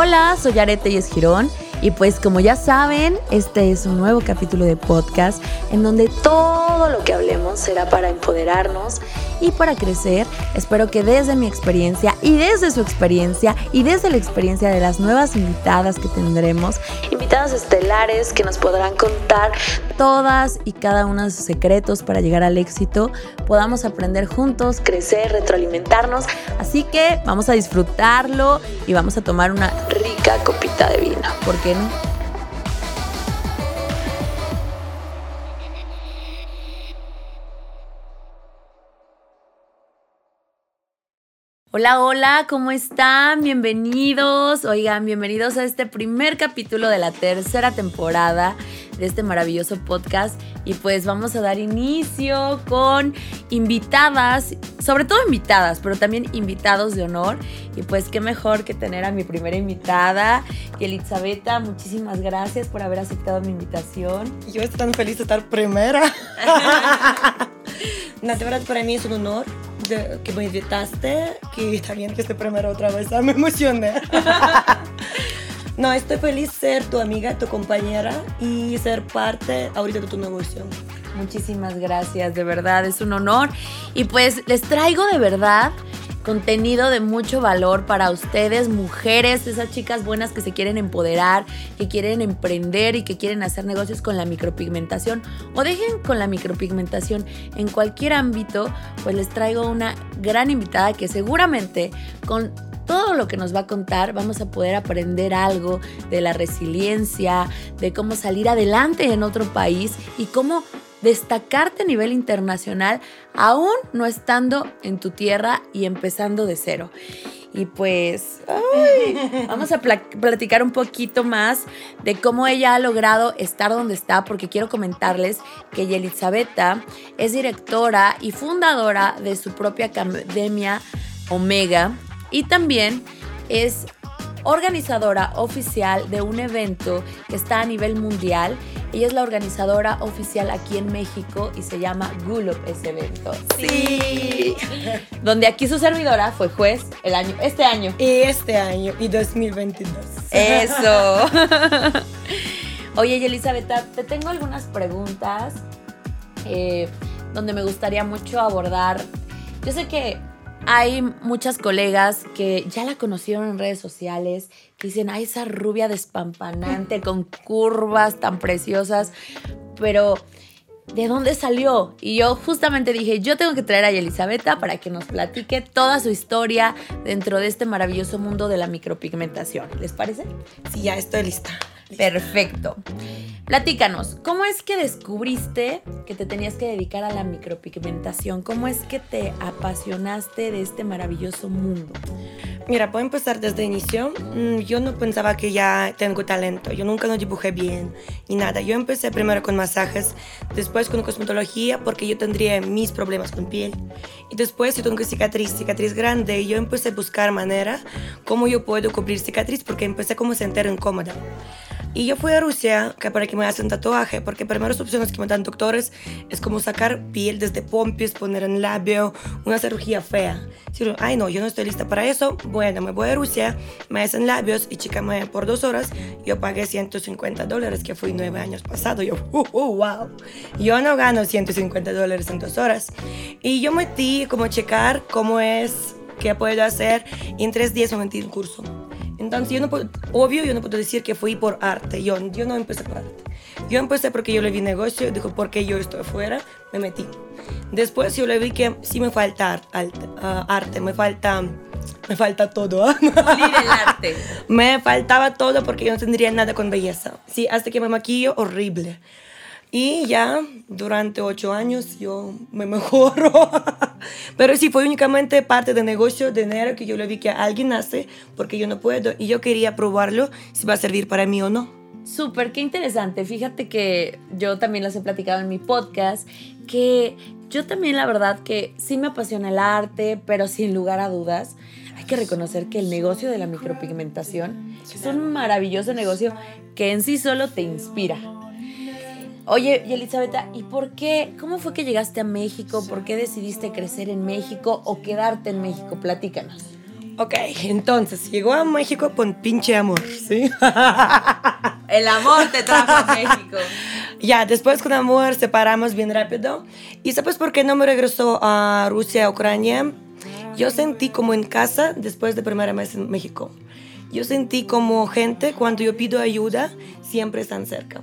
Hola, soy Arete y Girón. Y pues como ya saben, este es un nuevo capítulo de podcast en donde todo lo que hablemos será para empoderarnos y para crecer. Espero que desde mi experiencia y desde su experiencia y desde la experiencia de las nuevas invitadas que tendremos, estelares que nos podrán contar todas y cada uno de sus secretos para llegar al éxito, podamos aprender juntos, crecer, retroalimentarnos. Así que vamos a disfrutarlo y vamos a tomar una rica copita de vino. ¿Por qué no? Hola, hola, ¿cómo están? Bienvenidos. Oigan, bienvenidos a este primer capítulo de la tercera temporada de este maravilloso podcast. Y pues vamos a dar inicio con invitadas, sobre todo invitadas, pero también invitados de honor. Y pues qué mejor que tener a mi primera invitada, Elizabeta. Muchísimas gracias por haber aceptado mi invitación. Yo estoy tan feliz de estar primera. verdad para mí es un honor que me invitaste, que bien que esté primero otra vez, me emocioné. no, estoy feliz ser tu amiga, tu compañera y ser parte ahorita de tu negocio. Muchísimas gracias, de verdad, es un honor. Y pues les traigo de verdad contenido de mucho valor para ustedes, mujeres, esas chicas buenas que se quieren empoderar, que quieren emprender y que quieren hacer negocios con la micropigmentación o dejen con la micropigmentación en cualquier ámbito, pues les traigo una gran invitada que seguramente con todo lo que nos va a contar vamos a poder aprender algo de la resiliencia, de cómo salir adelante en otro país y cómo destacarte a nivel internacional aún no estando en tu tierra y empezando de cero. Y pues vamos a platicar un poquito más de cómo ella ha logrado estar donde está, porque quiero comentarles que Yelizabeta es directora y fundadora de su propia academia Omega y también es organizadora oficial de un evento que está a nivel mundial. Ella es la organizadora oficial aquí en México y se llama Gulop ese evento. Sí. Donde aquí su servidora fue juez el año, este año. Y este año, y 2022. Eso. Oye, Elizabeth, te tengo algunas preguntas eh, donde me gustaría mucho abordar. Yo sé que hay muchas colegas que ya la conocieron en redes sociales, que dicen, ay, esa rubia despampanante con curvas tan preciosas, pero ¿de dónde salió? Y yo justamente dije, yo tengo que traer a Elizabeta para que nos platique toda su historia dentro de este maravilloso mundo de la micropigmentación. ¿Les parece? Sí, ya estoy lista. Perfecto. Platícanos, ¿cómo es que descubriste que te tenías que dedicar a la micropigmentación? ¿Cómo es que te apasionaste de este maravilloso mundo? Mira, puedo empezar desde el inicio. Mm, yo no pensaba que ya tengo talento. Yo nunca no dibujé bien ni nada. Yo empecé primero con masajes, después con cosmetología porque yo tendría mis problemas con piel. Y después yo tengo cicatriz, cicatriz grande. Y yo empecé a buscar manera cómo yo puedo cubrir cicatriz porque empecé como a sentir incómoda. Y yo fui a Rusia que para que me hacen tatuaje, porque primeras opciones que me dan doctores es como sacar piel desde pompis, poner en labio, una cirugía fea. Si ay no, yo no estoy lista para eso, bueno, me voy a Rusia, me hacen labios y chica, me por dos horas, yo pagué 150 dólares, que fui nueve años pasado. Yo, uh, uh, wow, yo no gano 150 dólares en dos horas. Y yo metí como checar cómo es, qué puedo hacer, y en tres días me metí en curso. Entonces, yo no puedo, obvio, yo no puedo decir que fui por arte. Yo, yo no empecé por arte. Yo empecé porque yo le vi negocio, dijo, porque yo estoy afuera, me metí. Después yo le vi que sí me falta arte, ah, arte me falta me falta todo. el arte. me faltaba todo porque yo no tendría nada con belleza. Sí, hasta que me maquillo, horrible. Y ya durante ocho años yo me mejoro. Pero sí, fue únicamente parte del negocio de dinero que yo le vi que alguien hace porque yo no puedo y yo quería probarlo si va a servir para mí o no. Súper, qué interesante. Fíjate que yo también les he platicado en mi podcast que yo también la verdad que sí me apasiona el arte, pero sin lugar a dudas hay que reconocer que el negocio de la micropigmentación es un maravilloso negocio que en sí solo te inspira Oye, y Elizabeth, ¿y por qué? ¿Cómo fue que llegaste a México? ¿Por qué decidiste crecer en México o quedarte en México? Platícanos. Ok, entonces llegó a México con pinche amor, ¿sí? El amor te trajo a México. Ya, después con amor separamos bien rápido. ¿Y sabes por qué no me regresó a Rusia, Ucrania? Yo sentí como en casa después de primera mes en México. Yo sentí como gente, cuando yo pido ayuda, siempre están cerca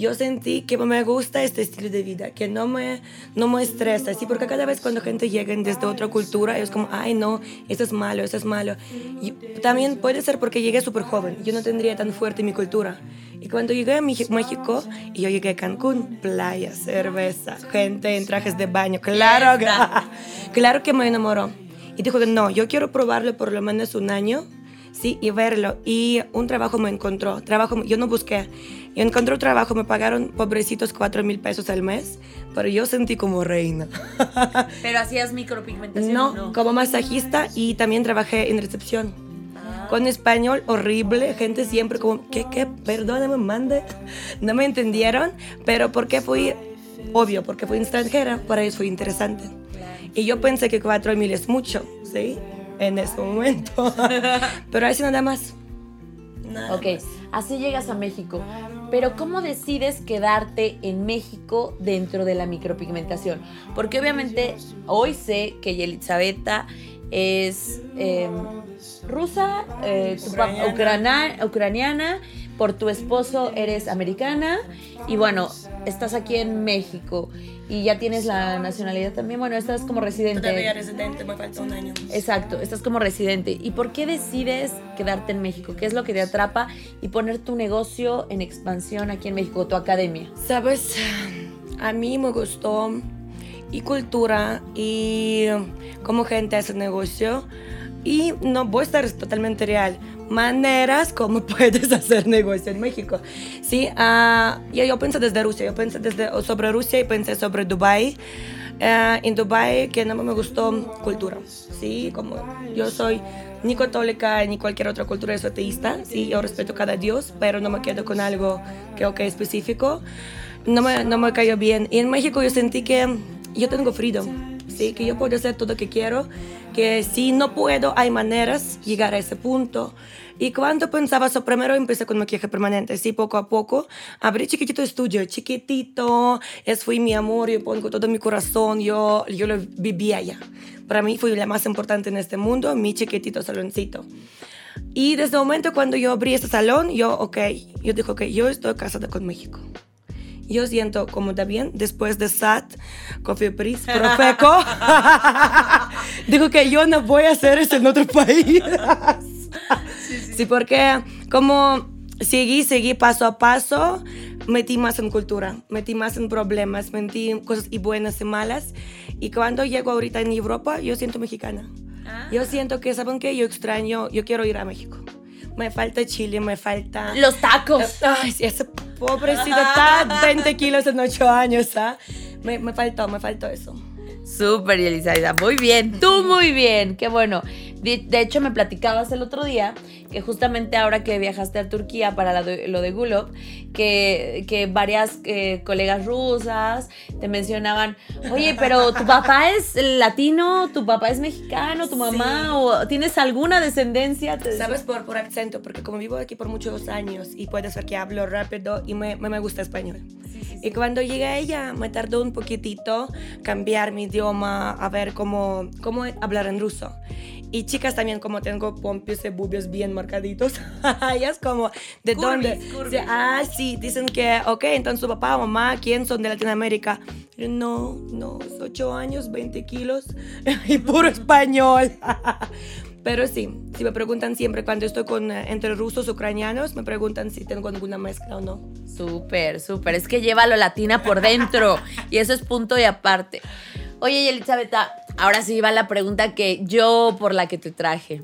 yo sentí que me gusta este estilo de vida, que no me, no me estresa, ¿sí? porque cada vez cuando gente llega desde otra cultura, es como, ay no, eso es malo, eso es malo. Y también puede ser porque llegué súper joven, yo no tendría tan fuerte mi cultura. Y cuando llegué a México, y yo llegué a Cancún, playa, cerveza, gente en trajes de baño, claro que, claro que me enamoró. Y dijo que no, yo quiero probarlo por lo menos un año, sí, y verlo. Y un trabajo me encontró, trabajo, yo no busqué, y encontré un trabajo, me pagaron pobrecitos 4 mil pesos al mes, pero yo sentí como reina. ¿Pero hacías micropigmentación? No, como masajista y también trabajé en recepción. Ah. Con español horrible, gente siempre como, ¿qué, qué? Perdóname, mande. No me entendieron, pero porque fui, obvio, porque fui extranjera, para eso fue interesante. Y yo pensé que 4 mil es mucho, ¿sí? En ese momento. pero así nada más. Nada ok, así llegas a México. Pero ¿cómo decides quedarte en México dentro de la micropigmentación? Porque obviamente hoy sé que Yelizaveta es em, rusa, eh, ucraniana, por tu esposo eres americana y bueno, estás aquí en México y ya tienes la nacionalidad también. Bueno, estás como residente. Todavía residente, me falta un año. Exacto, estás como residente. ¿Y por qué decides quedarte en México? ¿Qué es lo que te atrapa y poner tu negocio en expansión aquí en México, tu academia? Sabes, a mí me gustó y cultura y cómo gente hace negocio y no voy a estar totalmente real maneras como puedes hacer negocio en México. Sí, uh, yo pensé desde Rusia, yo pensé desde, sobre Rusia y pensé sobre Dubai. Uh, en Dubai que no me gustó cultura, sí, como yo soy ni católica ni cualquier otra cultura, es ateísta, sí, yo respeto cada dios, pero no me quedo con algo que que específico, no me, no me cayó bien. Y en México yo sentí que yo tengo freedom, sí, que yo puedo hacer todo lo que quiero, que si no puedo, hay maneras de llegar a ese punto. Y cuando pensaba eso, primero empecé con maquillaje permanente, sí, poco a poco. Abrí chiquitito estudio, chiquitito, es fue mi amor, yo pongo todo mi corazón, yo, yo lo vivía allá. Para mí fue la más importante en este mundo, mi chiquitito saloncito. Y desde el momento cuando yo abrí este salón, yo, ok, yo dije, ok, yo estoy casada con México. Yo siento como también después de SAT, Coffee Pris, Profeco, digo que yo no voy a hacer eso en otro país. sí, porque como seguí, seguí paso a paso, metí más en cultura, metí más en problemas, metí cosas y buenas y malas. Y cuando llego ahorita en Europa, yo siento mexicana. Ah. Yo siento que, ¿saben qué? Yo extraño, yo quiero ir a México. Me falta Chile, me falta... Los tacos. Ay, ese pobrecito está 20 kilos en 8 años, ¿ah? Me, me faltó, me faltó eso. Súper, Elizabeth. Muy bien, tú muy bien. Qué bueno. De, hecho, me platicabas el otro día que justamente ahora que viajaste a Turquía para lo de Gulov, que, que varias eh, colegas rusas te mencionaban, oye, pero tu papá es latino, tu papá es mexicano, tu mamá, o tienes alguna descendencia. Sabes por, por acento, porque como vivo aquí por muchos años y puedes ver que hablo rápido y me, me gusta español. Y cuando llegué ella, me tardó un poquitito cambiar mi idioma, a ver cómo, cómo hablar en ruso. Y chicas también, como tengo pompios y bubios bien marcaditos, ellas como, ¿de dónde? Ah, sí, dicen que, ok, entonces su papá o mamá, ¿quién son de Latinoamérica? No, no, 8 años, 20 kilos y puro español. Pero sí, si me preguntan siempre cuando estoy con, eh, entre rusos ucranianos, me preguntan si tengo alguna mezcla o no. Súper, súper. Es que lleva lo latina por dentro y eso es punto y aparte. Oye, Elizabeth, ahora sí va la pregunta que yo por la que te traje.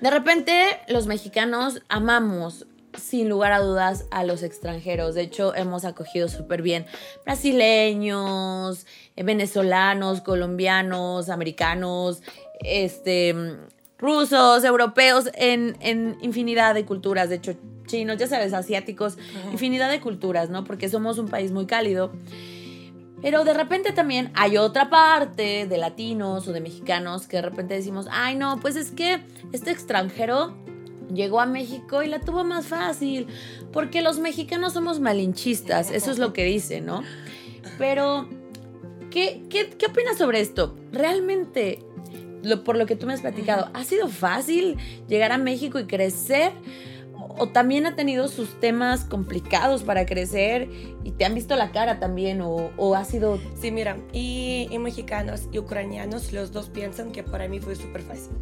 De repente, los mexicanos amamos sin lugar a dudas a los extranjeros. De hecho, hemos acogido súper bien brasileños, venezolanos, colombianos, americanos, este, rusos, europeos, en, en infinidad de culturas, de hecho chinos, ya sabes, asiáticos, infinidad de culturas, ¿no? Porque somos un país muy cálido. Pero de repente también hay otra parte de latinos o de mexicanos que de repente decimos, ay no, pues es que este extranjero llegó a México y la tuvo más fácil, porque los mexicanos somos malinchistas, eso es lo que dice, ¿no? Pero, ¿qué, qué, qué opinas sobre esto? ¿Realmente, lo, por lo que tú me has platicado, ha sido fácil llegar a México y crecer? O también ha tenido sus temas complicados para crecer y te han visto la cara también o, ha sido... Sí, mira, y, mexicanos y ucranianos los dos piensan que para mí fue súper fácil.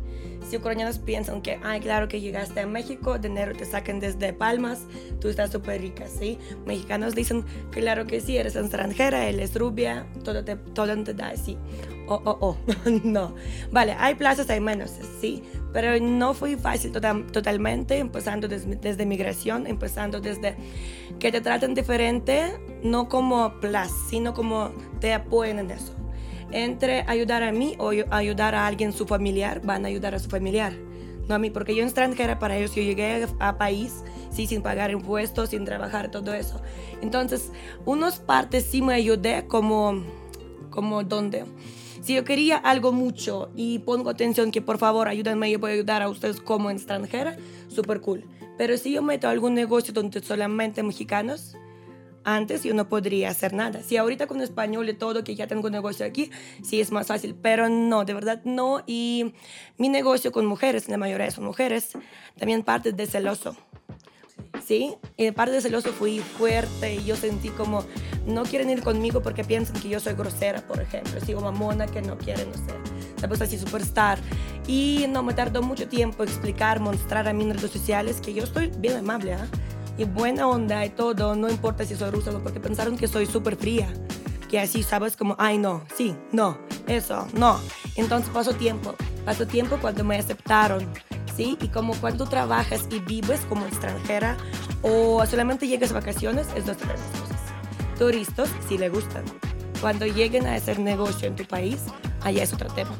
Si ucranianos piensan que, ay, claro que llegaste a México, dinero te saquen desde Palmas, tú estás súper rica, ¿sí? Mexicanos dicen, claro que sí, eres extranjera, él es rubia, todo te, todo te da así. Oh, oh, oh, no. Vale, hay plazas, hay menos, sí, pero no fue fácil total, totalmente, empezando desde, desde, migración, empezando desde que te traten diferente, no como plus, sino como te apoyen en eso. Entre ayudar a mí o ayudar a alguien, su familiar, van a ayudar a su familiar. No a mí, porque yo extranjera para ellos, yo llegué a país, sí, sin pagar impuestos, sin trabajar, todo eso. Entonces, unas partes sí me ayudé como, como donde si yo quería algo mucho y pongo atención que por favor ayúdenme, yo a ayudar a ustedes como extranjera, súper cool. Pero si yo meto algún negocio donde solamente mexicanos, antes yo no podría hacer nada. Si ahorita con español y todo, que ya tengo negocio aquí, sí es más fácil, pero no, de verdad no. Y mi negocio con mujeres, la mayoría son mujeres, también parte de celoso. ¿Sí? Y de parte de celoso fui fuerte y yo sentí como, no quieren ir conmigo porque piensan que yo soy grosera, por ejemplo. Sigo mamona que no quieren, no sé. Pues así, superstar. Y no, me tardó mucho tiempo explicar, mostrar a mí en redes sociales que yo estoy bien amable, ¿ah? Y buena onda y todo, no importa si soy rusa, porque pensaron que soy súper fría. Que así, ¿sabes? Como, ay, no, sí, no, eso, no. Entonces pasó tiempo. Pasó tiempo cuando me aceptaron ¿sí? Y como cuando trabajas y vives como extranjera o solamente llegas a vacaciones, es dos diferentes cosas. Turistas, si le gustan. Cuando lleguen a hacer negocio en tu país, allá es otro tema.